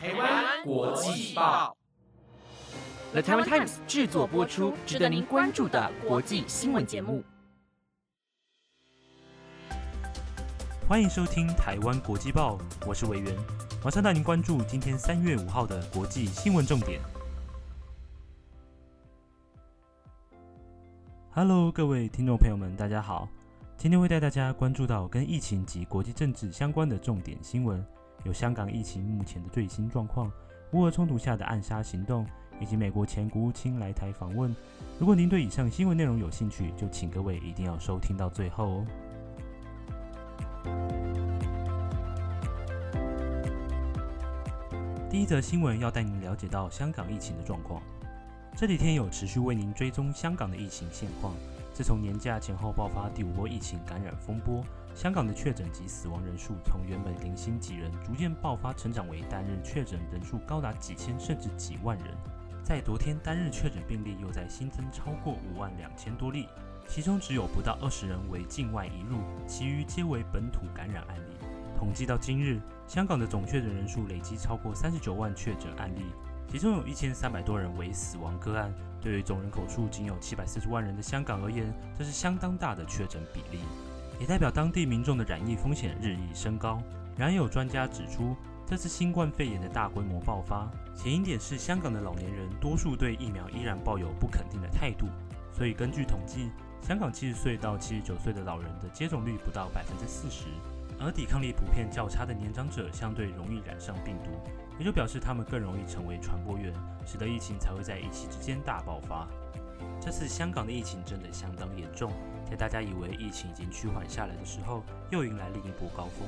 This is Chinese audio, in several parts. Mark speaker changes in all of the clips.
Speaker 1: 台湾国际报
Speaker 2: ，The Taiwan Times 制作播出，值得您关注的国际新闻节目。
Speaker 3: 欢迎收听台湾国际报，我是委员，马上带您关注今天三月五号的国际新闻重点。Hello，各位听众朋友们，大家好。今天会带大家关注到跟疫情及国际政治相关的重点新闻，有香港疫情目前的最新状况、乌俄冲突下的暗杀行动，以及美国前国务卿来台访问。如果您对以上新闻内容有兴趣，就请各位一定要收听到最后哦。第一则新闻要带您了解到香港疫情的状况。这几天有持续为您追踪香港的疫情现况。自从年假前后爆发第五波疫情感染风波，香港的确诊及死亡人数从原本零星几人，逐渐爆发成长为单日确诊人数高达几千甚至几万人。在昨天单日确诊病例又在新增超过五万两千多例，其中只有不到二十人为境外移入，其余皆为本土感染案例。统计到今日，香港的总确诊人数累计超过三十九万确诊案例。其中有一千三百多人为死亡个案。对于总人口数仅有七百四十万人的香港而言，这是相当大的确诊比例，也代表当地民众的染疫风险日益升高。然而，有专家指出，这次新冠肺炎的大规模爆发，前因点是香港的老年人多数对疫苗依然抱有不肯定的态度。所以，根据统计，香港七十岁到七十九岁的老人的接种率不到百分之四十，而抵抗力普遍较差的年长者相对容易染上病毒。也就表示他们更容易成为传播源，使得疫情才会在一夕之间大爆发。这次香港的疫情真的相当严重，在大家以为疫情已经趋缓下来的时候，又迎来另一波高峰。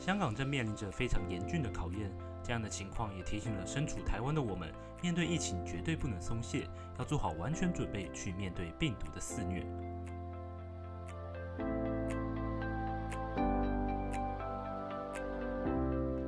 Speaker 3: 香港正面临着非常严峻的考验，这样的情况也提醒了身处台湾的我们，面对疫情绝对不能松懈，要做好完全准备去面对病毒的肆虐。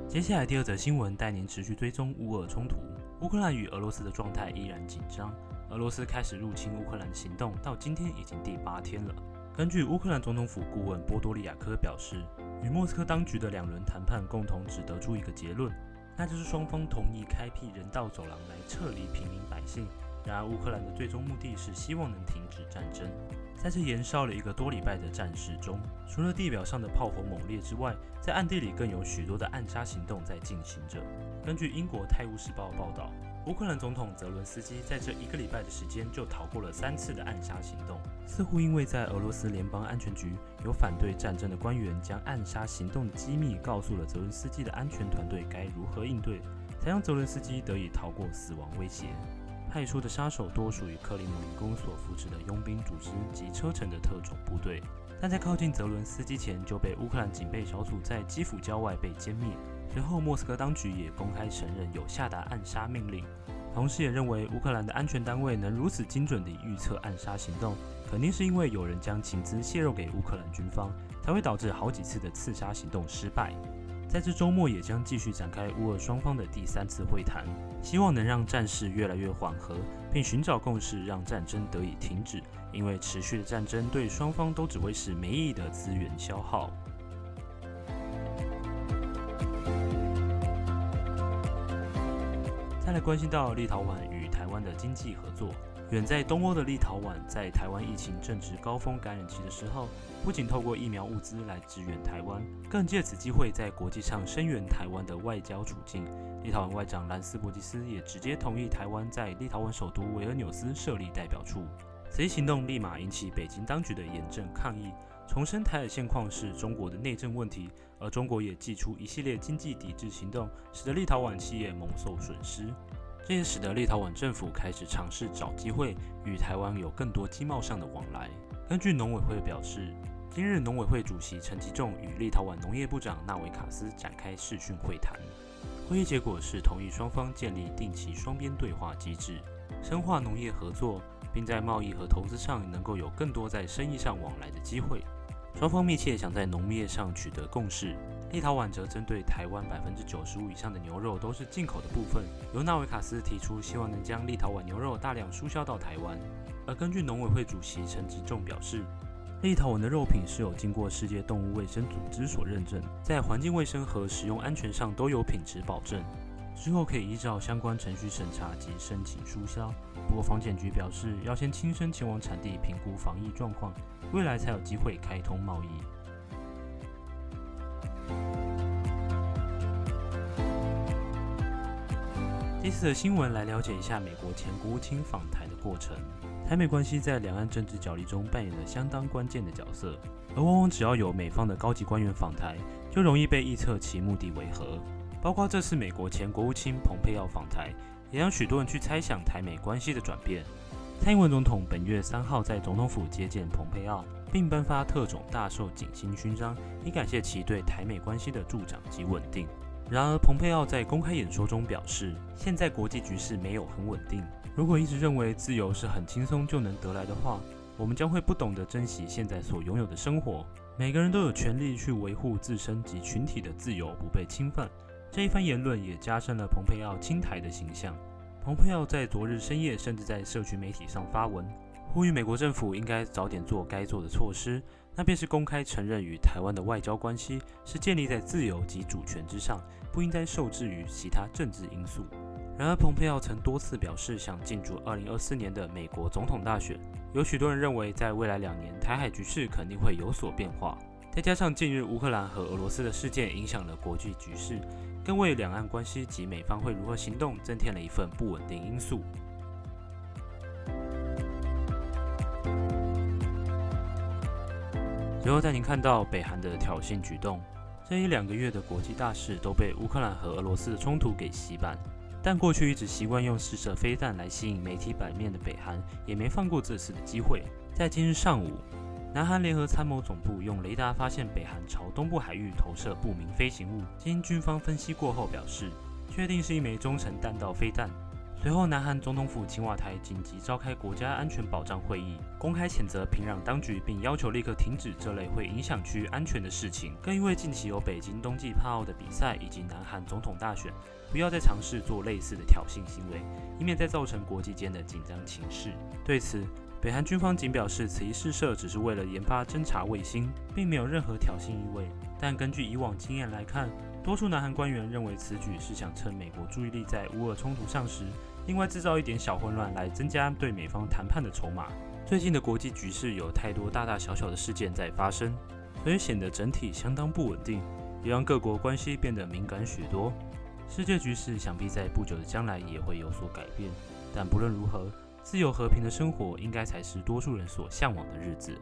Speaker 3: 接下来第二则新闻带您持续追踪乌俄冲突。乌克兰与俄罗斯的状态依然紧张。俄罗斯开始入侵乌克兰的行动到今天已经第八天了。根据乌克兰总统府顾问波多利亚科表示，与莫斯科当局的两轮谈判共同只得出一个结论，那就是双方同意开辟人道走廊来撤离平民百姓。然而，乌克兰的最终目的是希望能停止战争。在这延烧了一个多礼拜的战事中，除了地表上的炮火猛烈之外，在暗地里更有许多的暗杀行动在进行着。根据英国《泰晤士报》报道，乌克兰总统泽伦斯基在这一个礼拜的时间就逃过了三次的暗杀行动，似乎因为在俄罗斯联邦安全局有反对战争的官员将暗杀行动的机密告诉了泽伦斯基的安全团队该如何应对，才让泽伦斯基得以逃过死亡威胁。派出的杀手多属于克里姆林宫所扶持的佣兵组织及车臣的特种部队，但在靠近泽伦斯基前就被乌克兰警备小组在基辅郊外被歼灭。随后，莫斯科当局也公开承认有下达暗杀命令，同时也认为乌克兰的安全单位能如此精准地预测暗杀行动，肯定是因为有人将情资泄露给乌克兰军方，才会导致好几次的刺杀行动失败。在这周末也将继续展开乌俄双方的第三次会谈，希望能让战事越来越缓和，并寻找共识，让战争得以停止。因为持续的战争对双方都只会是没意义的资源消耗。再来关心到立陶宛与台湾的经济合作。远在东欧的立陶宛，在台湾疫情正值高峰感染期的时候，不仅透过疫苗物资来支援台湾，更借此机会在国际上声援台湾的外交处境。立陶宛外长兰斯伯吉斯也直接同意台湾在立陶宛首都维尔纽斯设立代表处。此一行动立马引起北京当局的严正抗议，重申台海现况是中国的内政问题，而中国也祭出一系列经济抵制行动，使得立陶宛企业蒙受损失。这也使得立陶宛政府开始尝试找机会与台湾有更多经贸上的往来。根据农委会表示，今日农委会主席陈吉仲与立陶宛农业部长纳维卡斯展开视讯会谈，会议结果是同意双方建立定期双边对话机制，深化农业合作，并在贸易和投资上能够有更多在生意上往来的机会。双方密切想在农业上取得共识。立陶宛则针对台湾百分之九十五以上的牛肉都是进口的部分，由纳维卡斯提出希望能将立陶宛牛肉大量输销到台湾。而根据农委会主席陈吉仲表示，立陶宛的肉品是有经过世界动物卫生组织所认证，在环境卫生和食用安全上都有品质保证。之后可以依照相关程序审查及申请书销。不过，房检局表示要先亲身前往产地评估防疫状况，未来才有机会开通贸易。第四则新闻来了解一下美国前国务卿访台的过程。台美关系在两岸政治角力中扮演了相当关键的角色，而往往只要有美方的高级官员访台，就容易被臆测其目的为何。包括这次美国前国务卿蓬佩奥访台，也让许多人去猜想台美关系的转变。蔡英文总统本月三号在总统府接见蓬佩奥，并颁发特种大绶锦星勋章，以感谢其对台美关系的助长及稳定。然而，蓬佩奥在公开演说中表示，现在国际局势没有很稳定。如果一直认为自由是很轻松就能得来的话，我们将会不懂得珍惜现在所拥有的生活。每个人都有权利去维护自身及群体的自由不被侵犯。这一番言论也加深了蓬佩奥青台的形象。蓬佩奥在昨日深夜甚至在社群媒体上发文，呼吁美国政府应该早点做该做的措施。那便是公开承认与台湾的外交关系是建立在自由及主权之上，不应该受制于其他政治因素。然而，蓬佩奥曾多次表示想进驻2024年的美国总统大选。有许多人认为，在未来两年，台海局势肯定会有所变化。再加上近日乌克兰和俄罗斯的事件影响了国际局势，更为两岸关系及美方会如何行动增添了一份不稳定因素。最后带您看到北韩的挑衅举动。这一两个月的国际大事都被乌克兰和俄罗斯的冲突给洗版，但过去一直习惯用试射飞弹来吸引媒体版面的北韩，也没放过这次的机会。在今日上午，南韩联合参谋总部用雷达发现北韩朝东部海域投射不明飞行物，经军方分析过后表示，确定是一枚中程弹道飞弹。随后，南韩总统府青瓦台紧急召开国家安全保障会议，公开谴责平壤当局，并要求立刻停止这类会影响区域安全的事情。更因为近期有北京冬季帕奥的比赛以及南韩总统大选，不要再尝试做类似的挑衅行为，以免再造成国际间的紧张情势。对此，北韩军方仅表示，此一试射只是为了研发侦察卫星，并没有任何挑衅意味。但根据以往经验来看，多数南韩官员认为此举是想趁美国注意力在乌俄冲突上时。另外制造一点小混乱，来增加对美方谈判的筹码。最近的国际局势有太多大大小小的事件在发生，所以显得整体相当不稳定，也让各国关系变得敏感许多。世界局势想必在不久的将来也会有所改变。但不论如何，自由和平的生活应该才是多数人所向往的日子。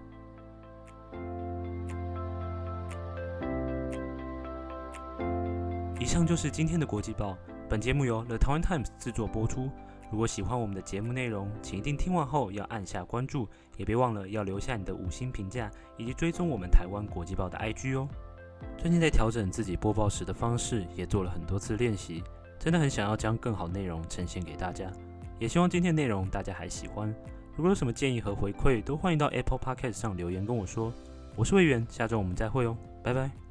Speaker 3: 以上就是今天的国际报。本节目由 The Taiwan Times 制作播出。如果喜欢我们的节目内容，请一定听完后要按下关注，也别忘了要留下你的五星评价，以及追踪我们台湾国际报的 IG 哦。最近在调整自己播报时的方式，也做了很多次练习，真的很想要将更好内容呈现给大家。也希望今天内容大家还喜欢。如果有什么建议和回馈，都欢迎到 Apple Podcast 上留言跟我说。我是魏源，下周我们再会哦，拜拜。